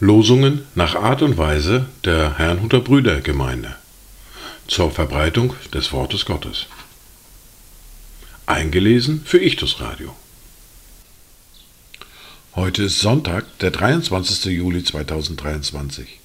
Losungen nach Art und Weise der Herrnhuter Brüdergemeinde zur Verbreitung des Wortes Gottes. Eingelesen für Ichtus Radio. Heute ist Sonntag, der 23. Juli 2023.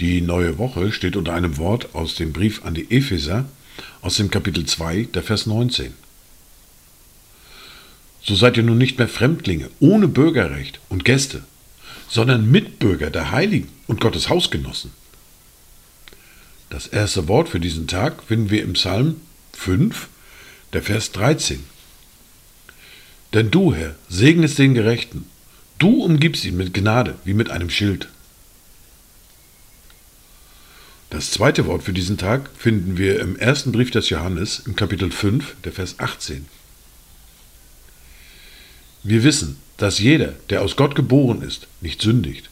Die neue Woche steht unter einem Wort aus dem Brief an die Epheser aus dem Kapitel 2, der Vers 19. So seid ihr nun nicht mehr Fremdlinge, ohne Bürgerrecht und Gäste, sondern Mitbürger der Heiligen und Gottes Hausgenossen. Das erste Wort für diesen Tag finden wir im Psalm 5, der Vers 13. Denn du, Herr, segnest den Gerechten, du umgibst ihn mit Gnade wie mit einem Schild. Das zweite Wort für diesen Tag finden wir im ersten Brief des Johannes im Kapitel 5, der Vers 18. Wir wissen, dass jeder, der aus Gott geboren ist, nicht sündigt,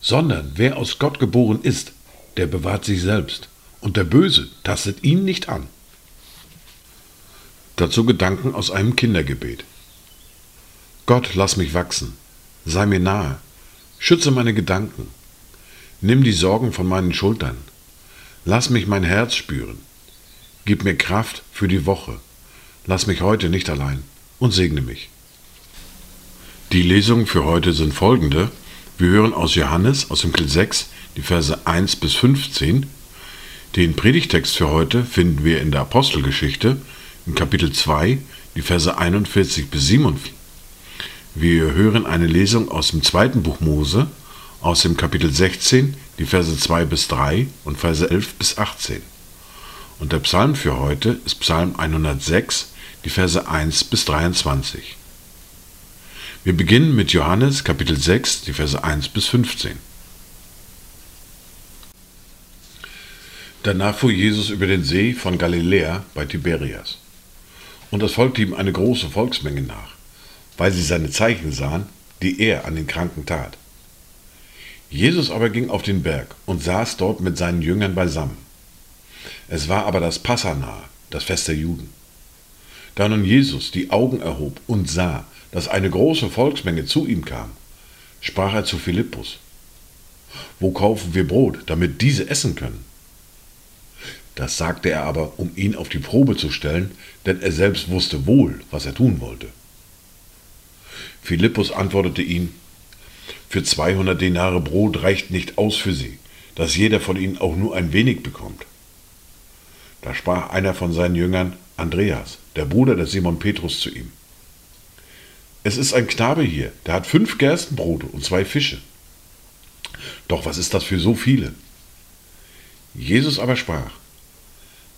sondern wer aus Gott geboren ist, der bewahrt sich selbst, und der Böse tastet ihn nicht an. Dazu Gedanken aus einem Kindergebet. Gott, lass mich wachsen, sei mir nahe, schütze meine Gedanken, nimm die Sorgen von meinen Schultern, lass mich mein Herz spüren, gib mir Kraft für die Woche, lass mich heute nicht allein und segne mich. Die Lesungen für heute sind folgende. Wir hören aus Johannes, aus dem Kapitel 6, die Verse 1 bis 15. Den Predigtext für heute finden wir in der Apostelgeschichte, im Kapitel 2, die Verse 41 bis 47. Wir hören eine Lesung aus dem zweiten Buch Mose, aus dem Kapitel 16, die Verse 2 bis 3 und Verse 11 bis 18. Und der Psalm für heute ist Psalm 106, die Verse 1 bis 23. Wir beginnen mit Johannes Kapitel 6, die Verse 1 bis 15. Danach fuhr Jesus über den See von Galiläa bei Tiberias. Und es folgte ihm eine große Volksmenge nach, weil sie seine Zeichen sahen, die er an den Kranken tat. Jesus aber ging auf den Berg und saß dort mit seinen Jüngern beisammen. Es war aber das Passanahe, das Fest der Juden. Da nun Jesus die Augen erhob und sah, dass eine große Volksmenge zu ihm kam, sprach er zu Philippus, Wo kaufen wir Brot, damit diese essen können? Das sagte er aber, um ihn auf die Probe zu stellen, denn er selbst wusste wohl, was er tun wollte. Philippus antwortete ihm, Für 200 Denare Brot reicht nicht aus für sie, dass jeder von ihnen auch nur ein wenig bekommt. Da sprach einer von seinen Jüngern, Andreas, der Bruder des Simon Petrus, zu ihm. Es ist ein Knabe hier, der hat fünf Gerstenbrote und zwei Fische. Doch was ist das für so viele? Jesus aber sprach,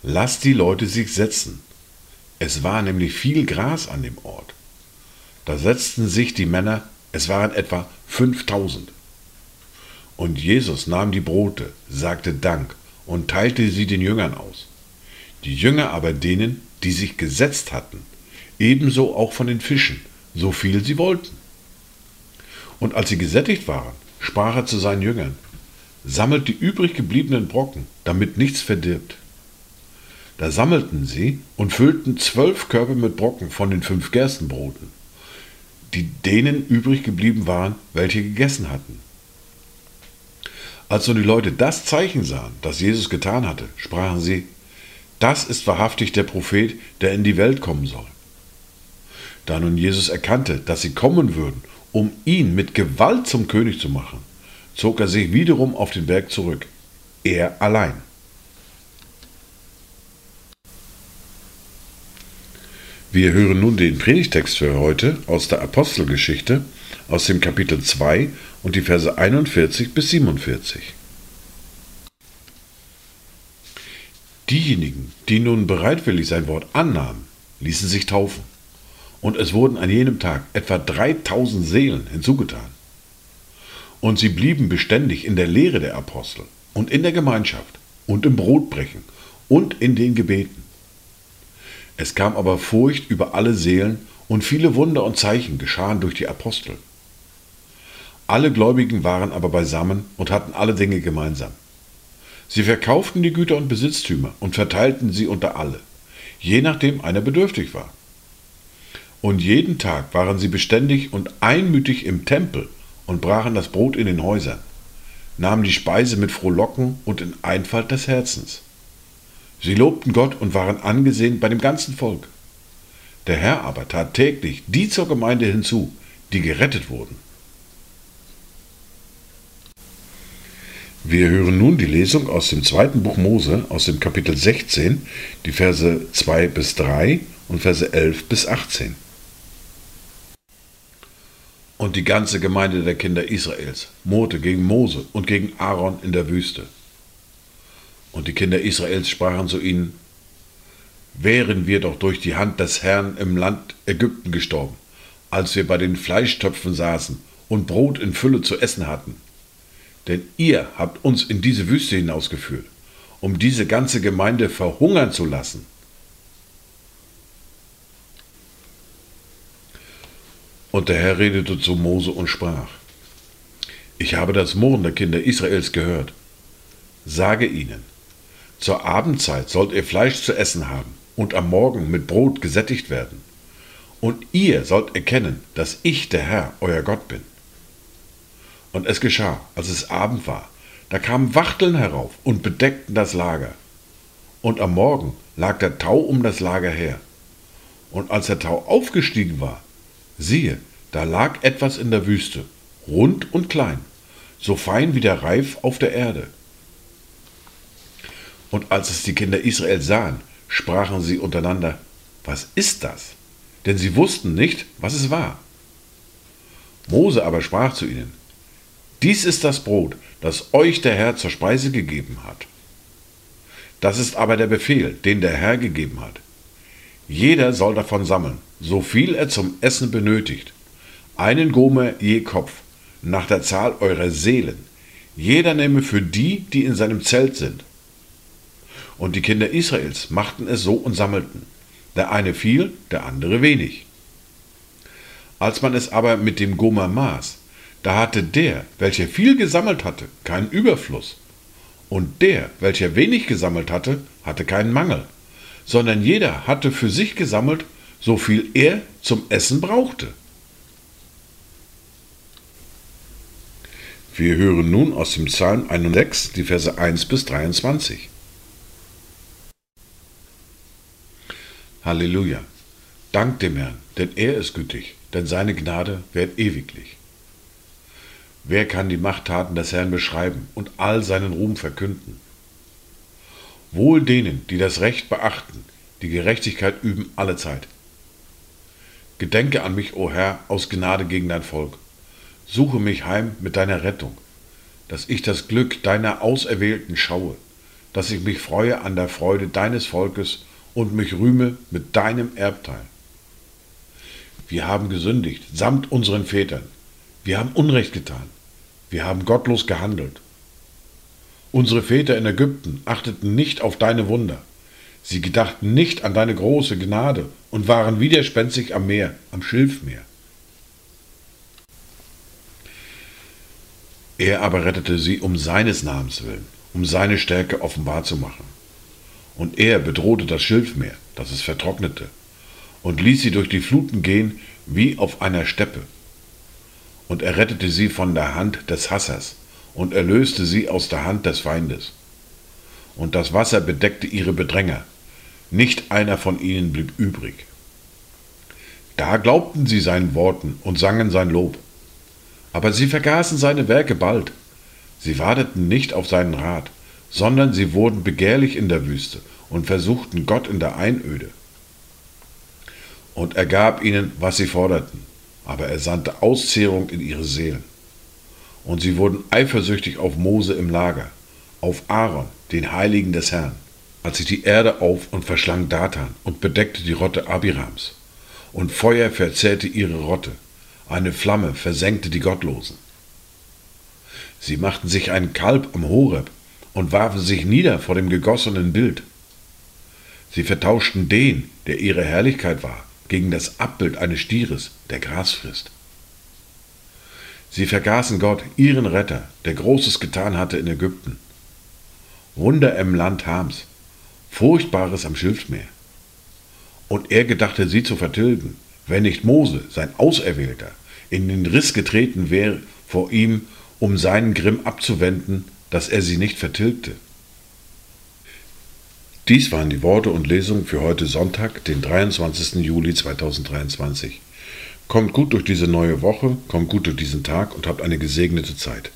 Lass die Leute sich setzen. Es war nämlich viel Gras an dem Ort. Da setzten sich die Männer, es waren etwa 5000. Und Jesus nahm die Brote, sagte Dank und teilte sie den Jüngern aus. Die Jünger aber denen, die sich gesetzt hatten, ebenso auch von den Fischen, so viel sie wollten. Und als sie gesättigt waren, sprach er zu seinen Jüngern, sammelt die übrig gebliebenen Brocken, damit nichts verdirbt. Da sammelten sie und füllten zwölf Körbe mit Brocken von den fünf Gerstenbroten, die denen übrig geblieben waren, welche gegessen hatten. Als nun die Leute das Zeichen sahen, das Jesus getan hatte, sprachen sie, das ist wahrhaftig der Prophet, der in die Welt kommen soll. Da nun Jesus erkannte, dass sie kommen würden, um ihn mit Gewalt zum König zu machen, zog er sich wiederum auf den Berg zurück, er allein. Wir hören nun den Predigtext für heute aus der Apostelgeschichte, aus dem Kapitel 2 und die Verse 41 bis 47. Diejenigen, die nun bereitwillig sein Wort annahmen, ließen sich taufen und es wurden an jenem Tag etwa 3000 Seelen hinzugetan. Und sie blieben beständig in der Lehre der Apostel und in der Gemeinschaft und im Brotbrechen und in den Gebeten. Es kam aber Furcht über alle Seelen und viele Wunder und Zeichen geschahen durch die Apostel. Alle Gläubigen waren aber beisammen und hatten alle Dinge gemeinsam. Sie verkauften die Güter und Besitztümer und verteilten sie unter alle, je nachdem einer bedürftig war. Und jeden Tag waren sie beständig und einmütig im Tempel und brachen das Brot in den Häusern, nahmen die Speise mit Frohlocken und in Einfalt des Herzens. Sie lobten Gott und waren angesehen bei dem ganzen Volk. Der Herr aber tat täglich die zur Gemeinde hinzu, die gerettet wurden. Wir hören nun die Lesung aus dem zweiten Buch Mose, aus dem Kapitel 16, die Verse 2 bis 3 und Verse 11 bis 18. Und die ganze Gemeinde der Kinder Israels murrte gegen Mose und gegen Aaron in der Wüste. Und die Kinder Israels sprachen zu ihnen, Wären wir doch durch die Hand des Herrn im Land Ägypten gestorben, als wir bei den Fleischtöpfen saßen und Brot in Fülle zu essen hatten denn ihr habt uns in diese Wüste hinausgeführt, um diese ganze Gemeinde verhungern zu lassen. Und der Herr redete zu Mose und sprach, ich habe das Murren der Kinder Israels gehört. Sage ihnen, zur Abendzeit sollt ihr Fleisch zu essen haben und am Morgen mit Brot gesättigt werden. Und ihr sollt erkennen, dass ich der Herr, euer Gott bin. Und es geschah, als es Abend war, da kamen Wachteln herauf und bedeckten das Lager. Und am Morgen lag der Tau um das Lager her. Und als der Tau aufgestiegen war, siehe, da lag etwas in der Wüste, rund und klein, so fein wie der Reif auf der Erde. Und als es die Kinder Israel sahen, sprachen sie untereinander, was ist das? Denn sie wussten nicht, was es war. Mose aber sprach zu ihnen, dies ist das Brot, das euch der Herr zur Speise gegeben hat. Das ist aber der Befehl, den der Herr gegeben hat. Jeder soll davon sammeln, so viel er zum Essen benötigt. Einen Gomer je Kopf, nach der Zahl eurer Seelen. Jeder nehme für die, die in seinem Zelt sind. Und die Kinder Israels machten es so und sammelten. Der eine viel, der andere wenig. Als man es aber mit dem Gomer maß, da hatte der, welcher viel gesammelt hatte, keinen Überfluss, und der, welcher wenig gesammelt hatte, hatte keinen Mangel, sondern jeder hatte für sich gesammelt, so viel er zum Essen brauchte. Wir hören nun aus dem Psalm 106 die Verse 1 bis 23. Halleluja! Dank dem Herrn, denn er ist gütig, denn seine Gnade währt ewiglich. Wer kann die Machttaten des Herrn beschreiben und all seinen Ruhm verkünden? Wohl denen, die das Recht beachten, die Gerechtigkeit üben alle Zeit. Gedenke an mich, o Herr, aus Gnade gegen dein Volk. Suche mich heim mit deiner Rettung, dass ich das Glück deiner Auserwählten schaue, dass ich mich freue an der Freude deines Volkes und mich rühme mit deinem Erbteil. Wir haben gesündigt, samt unseren Vätern. Wir haben Unrecht getan. Wir haben gottlos gehandelt. Unsere Väter in Ägypten achteten nicht auf deine Wunder. Sie gedachten nicht an deine große Gnade und waren widerspenstig am Meer, am Schilfmeer. Er aber rettete sie um seines Namens willen, um seine Stärke offenbar zu machen. Und er bedrohte das Schilfmeer, dass es vertrocknete, und ließ sie durch die Fluten gehen wie auf einer Steppe und er rettete sie von der Hand des Hassers und erlöste sie aus der Hand des Feindes. Und das Wasser bedeckte ihre Bedränger, nicht einer von ihnen blieb übrig. Da glaubten sie seinen Worten und sangen sein Lob. Aber sie vergaßen seine Werke bald. Sie warteten nicht auf seinen Rat, sondern sie wurden begehrlich in der Wüste und versuchten Gott in der Einöde. Und er gab ihnen, was sie forderten aber er sandte Auszehrung in ihre Seelen. Und sie wurden eifersüchtig auf Mose im Lager, auf Aaron, den Heiligen des Herrn, als sich die Erde auf und verschlang Datan und bedeckte die Rotte Abirams. Und Feuer verzehrte ihre Rotte, eine Flamme versenkte die Gottlosen. Sie machten sich einen Kalb am Horeb und warfen sich nieder vor dem gegossenen Bild. Sie vertauschten den, der ihre Herrlichkeit war, gegen das Abbild eines Stieres, der Gras frisst. Sie vergaßen Gott, ihren Retter, der Großes getan hatte in Ägypten. Wunder im Land Hams, Furchtbares am Schilfmeer. Und er gedachte sie zu vertilgen, wenn nicht Mose, sein Auserwählter, in den Riss getreten wäre vor ihm, um seinen Grimm abzuwenden, dass er sie nicht vertilgte. Dies waren die Worte und Lesungen für heute Sonntag, den 23. Juli 2023. Kommt gut durch diese neue Woche, kommt gut durch diesen Tag und habt eine gesegnete Zeit.